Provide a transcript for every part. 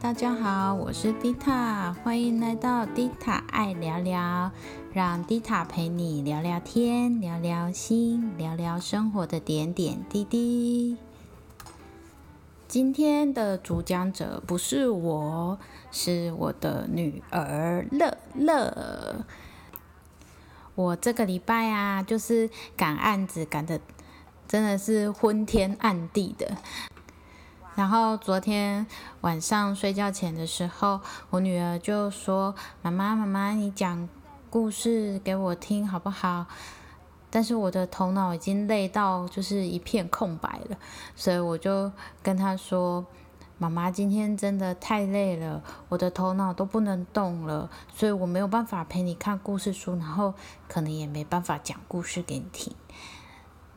大家好，我是迪塔，欢迎来到迪塔爱聊聊，让迪塔陪你聊聊天，聊聊心，聊聊生活的点点滴滴。今天的主讲者不是我，是我的女儿乐乐。我这个礼拜啊，就是赶案子赶的，真的是昏天暗地的。然后昨天晚上睡觉前的时候，我女儿就说：“妈妈，妈妈，你讲故事给我听好不好？”但是我的头脑已经累到就是一片空白了，所以我就跟她说：“妈妈，今天真的太累了，我的头脑都不能动了，所以我没有办法陪你看故事书，然后可能也没办法讲故事给你听。”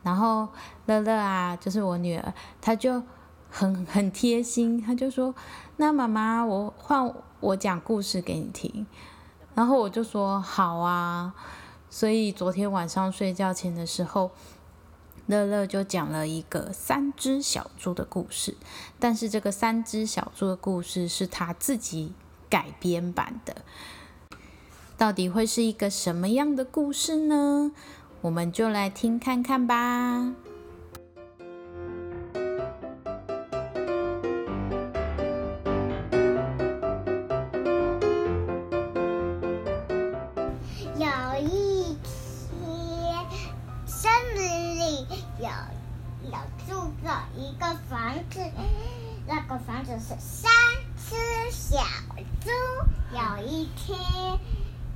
然后乐乐啊，就是我女儿，她就。很很贴心，他就说：“那妈妈，我换我讲故事给你听。”然后我就说：“好啊。”所以昨天晚上睡觉前的时候，乐乐就讲了一个三只小猪的故事。但是这个三只小猪的故事是他自己改编版的，到底会是一个什么样的故事呢？我们就来听看看吧。听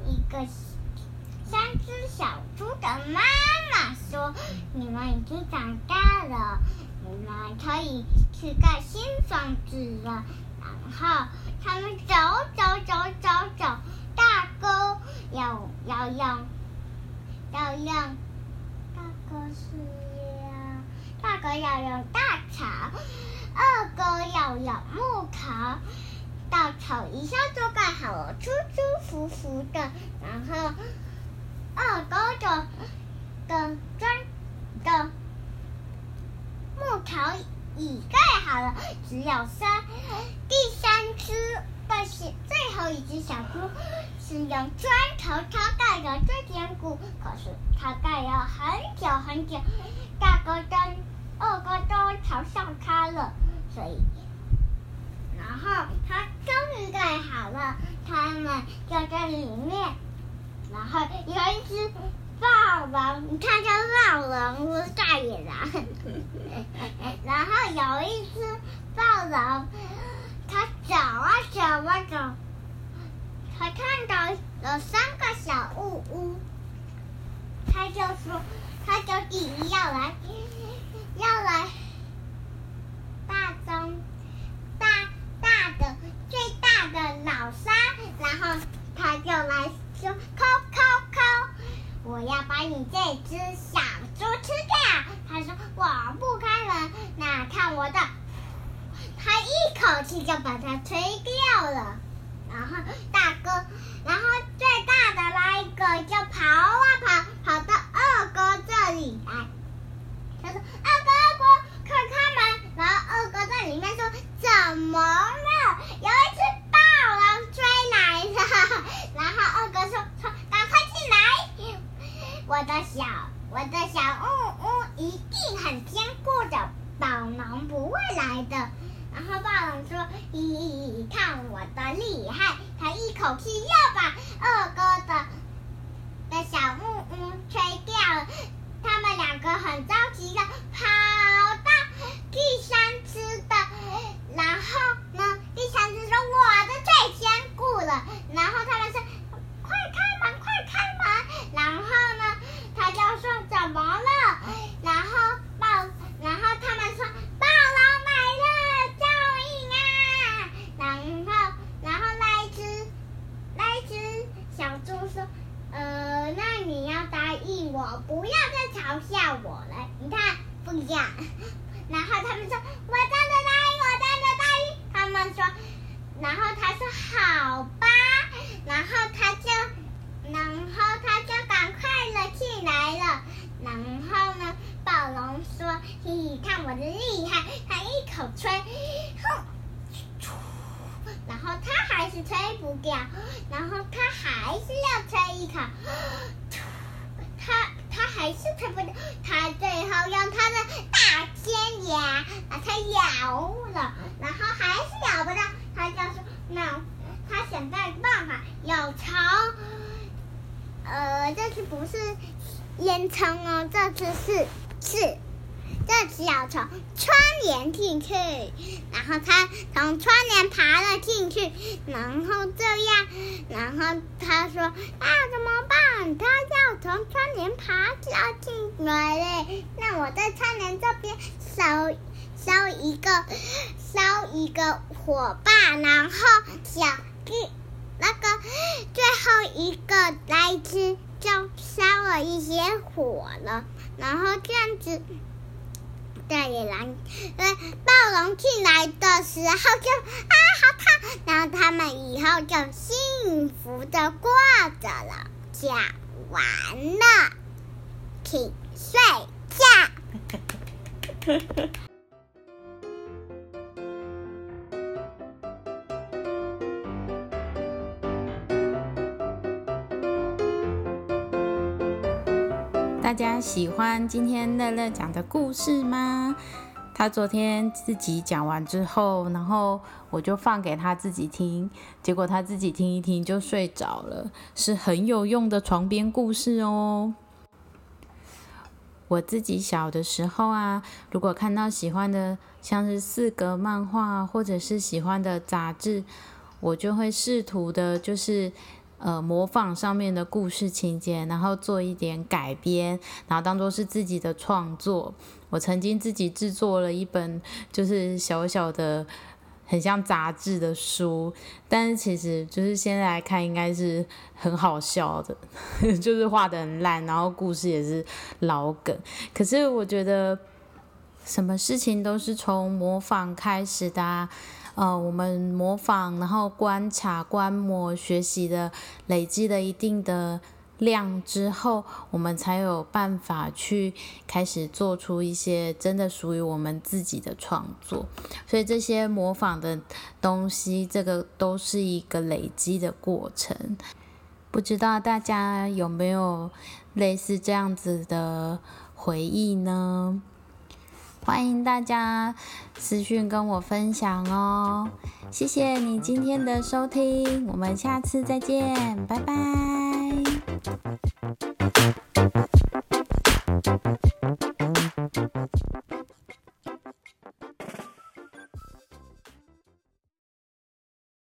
一，个三只小猪的妈妈说：“你们已经长大了，你们可以去盖新房子了。”然后他们走走走走走，大哥要要要要要，大哥是。大哥要用大草，二哥要用木头，稻草一下就盖好了，舒舒服服的。然后二哥的的砖的木头已盖好了，只有三第三只的是最后一只小猪是用砖头它盖的最坚固，可是它盖了很久很久，大哥跟。二哥都朝上开了，所以，然后他盖好了，他们就在里面。然后有一只暴龙，你看这暴龙大野狼。然后有一只暴龙，它走啊走啊走，它看到有三个小屋屋，他就说，他就第一要来。要来大中大大的最大的老三，然后他就来说：“扣扣扣，我我要把你这只小猪吃掉。”他说：“我不开门，那看我的。”他一口气就把它吹掉了。然后大哥，然后最大的那一个就跑啊跑，跑到二哥这里来。他说：“二哥，二哥，快开门！”然后二哥在里面说：“怎么了？有一只霸王追来了。”然后二哥说：“说赶快进来！我的小，我的小木屋一定很坚固的，暴龙不会来的。”然后霸王说：“咦，看我的厉害！”他一口气又把二哥的的小木屋吹掉了。他们两个很着急的跑到第三只的，然后呢，第三只说我的最坚固了，然后他们说快开门，快开门，然后呢，他就说怎么了？然后暴，然后他们说暴龙来了，救命啊！然后，然后那一只，那一只小猪说。呃，那你要答应我，不要再嘲你看，不一样。然后他们说：“我真的答应，我真的答应。”他们说，然后他说：“好吧。”然后他就，然后他就赶快了进来了。然后呢，暴龙说：“嘿嘿，看我的厉害！”他一口吹，哼，然后他还是吹不掉，然后他还是要吹一口，他还是推不到，他最后用他的大尖牙把它咬了，然后还是咬不到，他就说那他想办办法要从，呃，这次不是烟囱哦，这次是是。这只要从窗帘进去，然后他从窗帘爬了进去，然后这样，然后他说啊怎么办？他要从窗帘爬要进来嘞，那我在窗帘这边烧烧一个烧一个火把，然后小弟那个最后一个来只就烧了一些火了，然后这样子。大野狼，呃，暴龙进来的时候就啊好烫，然后他们以后就幸福的过着了。讲完了，请睡觉。大家喜欢今天乐乐讲的故事吗？他昨天自己讲完之后，然后我就放给他自己听，结果他自己听一听就睡着了，是很有用的床边故事哦。我自己小的时候啊，如果看到喜欢的，像是四格漫画或者是喜欢的杂志，我就会试图的，就是。呃，模仿上面的故事情节，然后做一点改编，然后当做是自己的创作。我曾经自己制作了一本，就是小小的、很像杂志的书，但是其实就是现在来看，应该是很好笑的，就是画的很烂，然后故事也是老梗。可是我觉得，什么事情都是从模仿开始的。呃，我们模仿，然后观察、观摩、学习的，累积了一定的量之后，我们才有办法去开始做出一些真的属于我们自己的创作。所以这些模仿的东西，这个都是一个累积的过程。不知道大家有没有类似这样子的回忆呢？欢迎大家私讯跟我分享哦，谢谢你今天的收听，我们下次再见，拜拜。